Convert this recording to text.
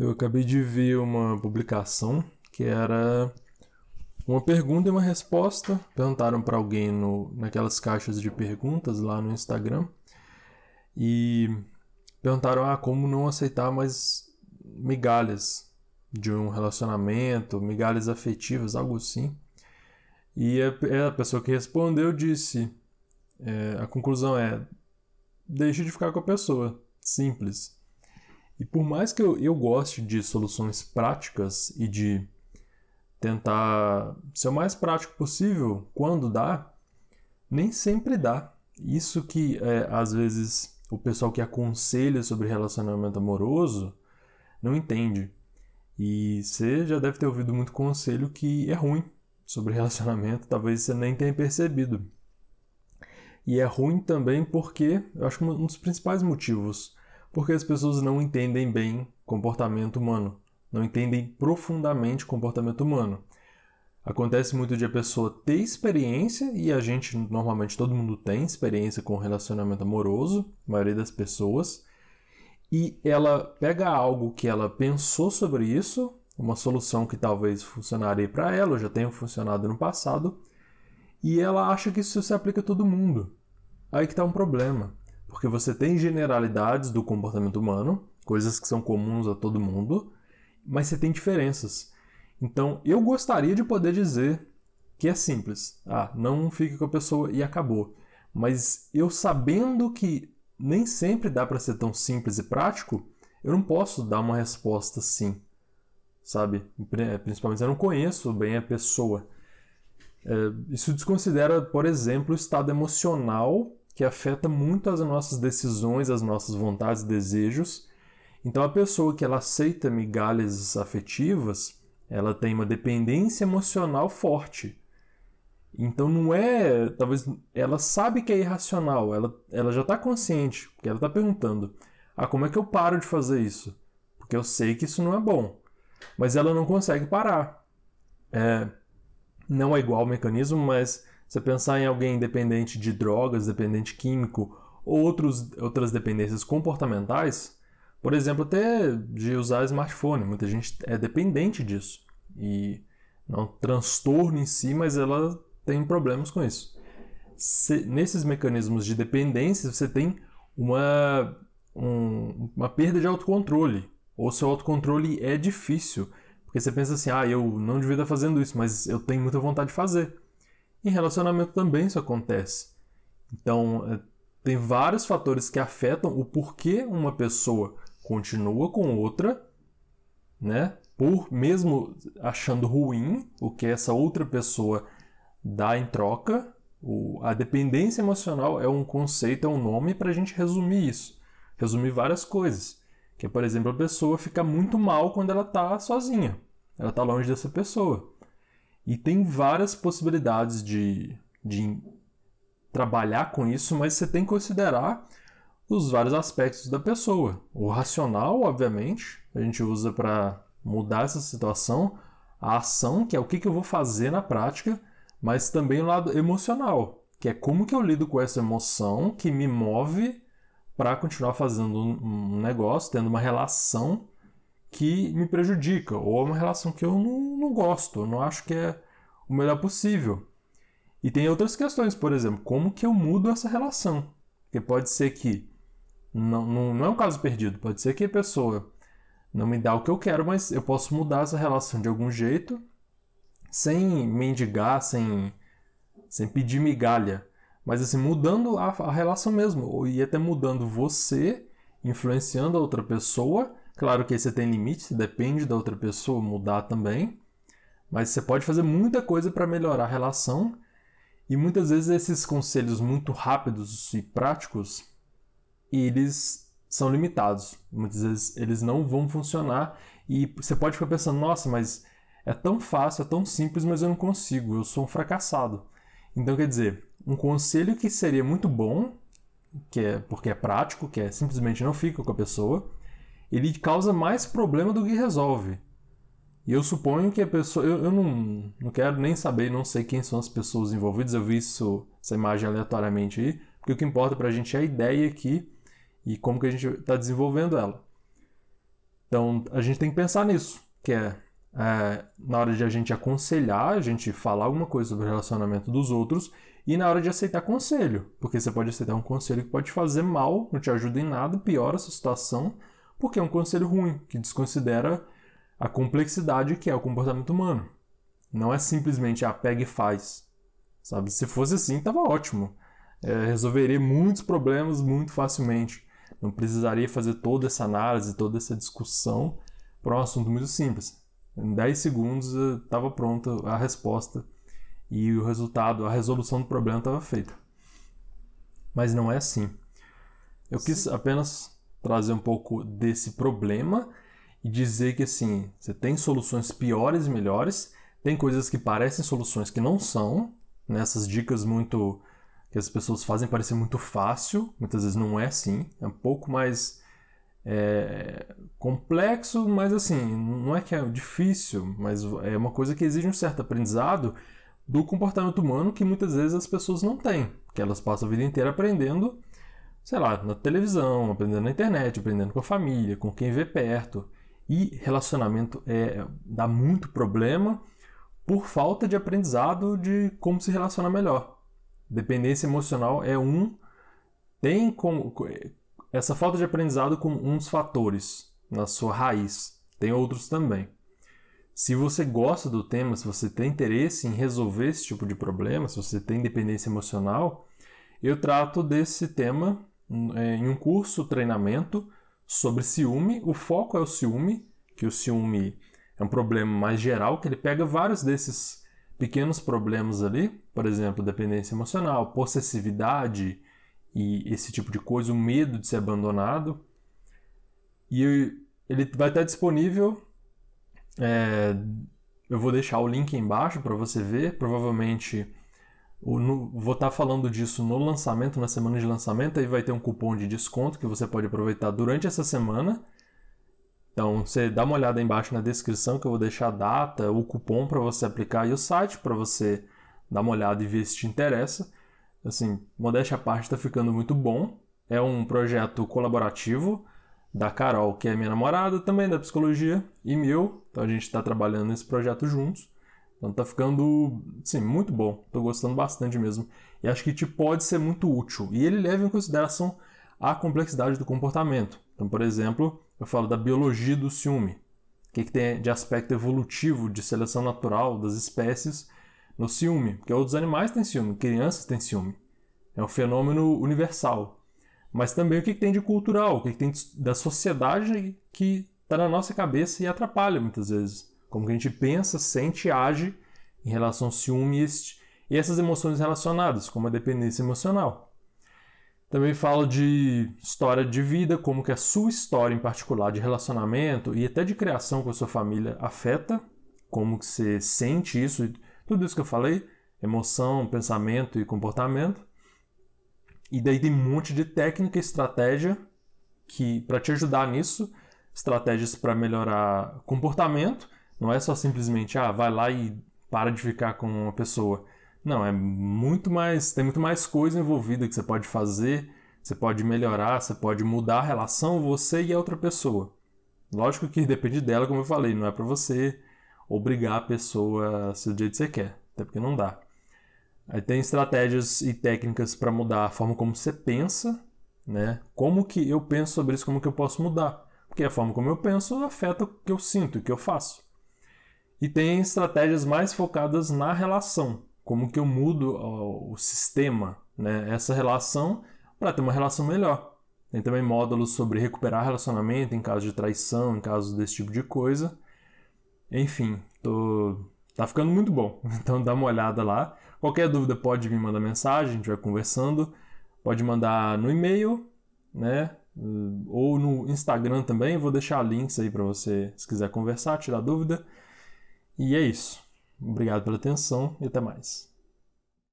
Eu acabei de ver uma publicação que era uma pergunta e uma resposta. Perguntaram para alguém no, naquelas caixas de perguntas lá no Instagram e perguntaram ah, como não aceitar mais migalhas de um relacionamento, migalhas afetivas, algo assim. E a, a pessoa que respondeu disse: é, a conclusão é deixe de ficar com a pessoa, simples. E por mais que eu, eu goste de soluções práticas e de tentar ser o mais prático possível quando dá, nem sempre dá. Isso que é, às vezes o pessoal que aconselha sobre relacionamento amoroso não entende. E você já deve ter ouvido muito conselho que é ruim sobre relacionamento, talvez você nem tenha percebido. E é ruim também porque, eu acho que um dos principais motivos porque as pessoas não entendem bem comportamento humano, não entendem profundamente comportamento humano. Acontece muito de a pessoa ter experiência, e a gente, normalmente, todo mundo tem experiência com relacionamento amoroso, a maioria das pessoas, e ela pega algo que ela pensou sobre isso, uma solução que talvez funcionaria para ela, ou já tenha funcionado no passado, e ela acha que isso se aplica a todo mundo. Aí que está um problema. Porque você tem generalidades do comportamento humano, coisas que são comuns a todo mundo, mas você tem diferenças. Então, eu gostaria de poder dizer que é simples. Ah, não fique com a pessoa e acabou. Mas eu sabendo que nem sempre dá para ser tão simples e prático, eu não posso dar uma resposta sim. Sabe? Principalmente se eu não conheço bem a pessoa. É, isso desconsidera, por exemplo, o estado emocional que afeta muito as nossas decisões, as nossas vontades e desejos. Então a pessoa que ela aceita migalhas afetivas, ela tem uma dependência emocional forte. Então não é, talvez ela sabe que é irracional, ela, ela já está consciente, porque ela está perguntando: ah, como é que eu paro de fazer isso? Porque eu sei que isso não é bom, mas ela não consegue parar. É, não é igual o mecanismo, mas você pensar em alguém dependente de drogas, dependente químico ou outros, outras dependências comportamentais, por exemplo, até de usar smartphone, muita gente é dependente disso. E não transtorno em si, mas ela tem problemas com isso. Se, nesses mecanismos de dependência, você tem uma, um, uma perda de autocontrole. Ou seu autocontrole é difícil. Porque você pensa assim, ah, eu não devia estar fazendo isso, mas eu tenho muita vontade de fazer. Em relacionamento também isso acontece. Então, é, tem vários fatores que afetam o porquê uma pessoa continua com outra, né? Por mesmo achando ruim o que essa outra pessoa dá em troca. O, a dependência emocional é um conceito, é um nome para a gente resumir isso. Resumir várias coisas. Que, por exemplo, a pessoa fica muito mal quando ela está sozinha. Ela está longe dessa pessoa. E tem várias possibilidades de, de trabalhar com isso, mas você tem que considerar os vários aspectos da pessoa. O racional, obviamente, a gente usa para mudar essa situação, a ação, que é o que, que eu vou fazer na prática, mas também o lado emocional, que é como que eu lido com essa emoção que me move para continuar fazendo um negócio, tendo uma relação que me prejudica, ou é uma relação que eu não, não gosto, eu não acho que é o melhor possível. E tem outras questões, por exemplo, como que eu mudo essa relação? Porque pode ser que não, não, não é um caso perdido, pode ser que a pessoa não me dá o que eu quero, mas eu posso mudar essa relação de algum jeito, sem mendigar, sem, sem pedir migalha, mas assim, mudando a, a relação mesmo, e até mudando você, influenciando a outra pessoa Claro que aí você tem limite, depende da outra pessoa mudar também, mas você pode fazer muita coisa para melhorar a relação e muitas vezes esses conselhos muito rápidos e práticos, eles são limitados. Muitas vezes eles não vão funcionar e você pode ficar pensando, nossa, mas é tão fácil, é tão simples, mas eu não consigo, eu sou um fracassado. Então quer dizer, um conselho que seria muito bom, que é porque é prático, que é simplesmente não fica com a pessoa, ele causa mais problema do que resolve. E eu suponho que a pessoa. Eu, eu não, não quero nem saber, não sei quem são as pessoas envolvidas, eu vi isso, essa imagem aleatoriamente aí, porque o que importa pra gente é a ideia aqui e como que a gente está desenvolvendo ela. Então a gente tem que pensar nisso, que é, é, na hora de a gente aconselhar, a gente falar alguma coisa sobre o relacionamento dos outros e na hora de aceitar conselho, porque você pode aceitar um conselho que pode fazer mal, não te ajuda em nada, piora a sua situação, porque é um conselho ruim, que desconsidera a complexidade que é o comportamento humano. Não é simplesmente ah, pega e faz. Sabe? Se fosse assim, tava ótimo. É, resolveria muitos problemas muito facilmente. Não precisaria fazer toda essa análise, toda essa discussão para um assunto muito simples. Em 10 segundos estava pronta a resposta e o resultado, a resolução do problema estava feita. Mas não é assim. Eu Sim. quis apenas trazer um pouco desse problema e dizer que assim, você tem soluções piores e melhores, tem coisas que parecem soluções que não são, nessas né? dicas muito que as pessoas fazem parecer muito fácil, muitas vezes não é assim, é um pouco mais é, complexo, mas assim, não é que é difícil, mas é uma coisa que exige um certo aprendizado do comportamento humano que muitas vezes as pessoas não têm, que elas passam a vida inteira aprendendo, sei lá, na televisão, aprendendo na internet, aprendendo com a família, com quem vê perto. E relacionamento é, dá muito problema por falta de aprendizado de como se relacionar melhor. Dependência emocional é um. Tem como. Essa falta de aprendizado com uns fatores na sua raiz. Tem outros também. Se você gosta do tema, se você tem interesse em resolver esse tipo de problema, se você tem dependência emocional, eu trato desse tema em um curso, treinamento sobre ciúme. O foco é o ciúme, que o ciúme é um problema mais geral, que ele pega vários desses pequenos problemas ali, por exemplo, dependência emocional, possessividade e esse tipo de coisa, o medo de ser abandonado. E ele vai estar disponível. É, eu vou deixar o link embaixo para você ver. Provavelmente no, vou estar falando disso no lançamento, na semana de lançamento. Aí vai ter um cupom de desconto que você pode aproveitar durante essa semana. Então, você dá uma olhada embaixo na descrição que eu vou deixar a data, o cupom para você aplicar e o site para você dar uma olhada e ver se te interessa. Assim, modéstia à parte está ficando muito bom. É um projeto colaborativo da Carol, que é minha namorada, também da psicologia, e meu. Então a gente está trabalhando nesse projeto juntos. Então tá ficando, sim, muito bom. Estou gostando bastante mesmo. E acho que te pode ser muito útil. E ele leva em consideração a complexidade do comportamento. Então, por exemplo, eu falo da biologia do ciúme. O que, que tem de aspecto evolutivo, de seleção natural das espécies no ciúme? Porque outros animais têm ciúme, crianças têm ciúme. É um fenômeno universal. Mas também o que, que tem de cultural, o que, que tem da sociedade que está na nossa cabeça e atrapalha muitas vezes. Como que a gente pensa, sente e age em relação ao ciúme e essas emoções relacionadas, como a dependência emocional. Também fala de história de vida, como que a sua história em particular de relacionamento e até de criação com a sua família afeta, como que você sente isso, tudo isso que eu falei, emoção, pensamento e comportamento. E daí tem um monte de técnica e estratégia que para te ajudar nisso, estratégias para melhorar comportamento, não é só simplesmente ah, vai lá e para de ficar com uma pessoa. Não, é muito mais, tem muito mais coisa envolvida que você pode fazer, você pode melhorar, você pode mudar a relação você e a outra pessoa. Lógico que depende dela, como eu falei, não é para você obrigar a pessoa a ser do jeito que você quer, até porque não dá. Aí tem estratégias e técnicas para mudar a forma como você pensa, né? Como que eu penso sobre isso, como que eu posso mudar? Porque a forma como eu penso afeta o que eu sinto, o que eu faço. E tem estratégias mais focadas na relação, como que eu mudo o sistema, né? essa relação, para ter uma relação melhor. Tem também módulos sobre recuperar relacionamento em caso de traição, em caso desse tipo de coisa. Enfim, tô... tá ficando muito bom. Então dá uma olhada lá. Qualquer dúvida pode me mandar mensagem, a gente vai conversando. Pode mandar no e-mail, né? Ou no Instagram também. Vou deixar links aí para você, se quiser conversar, tirar dúvida. E é isso. Obrigado pela atenção e até mais.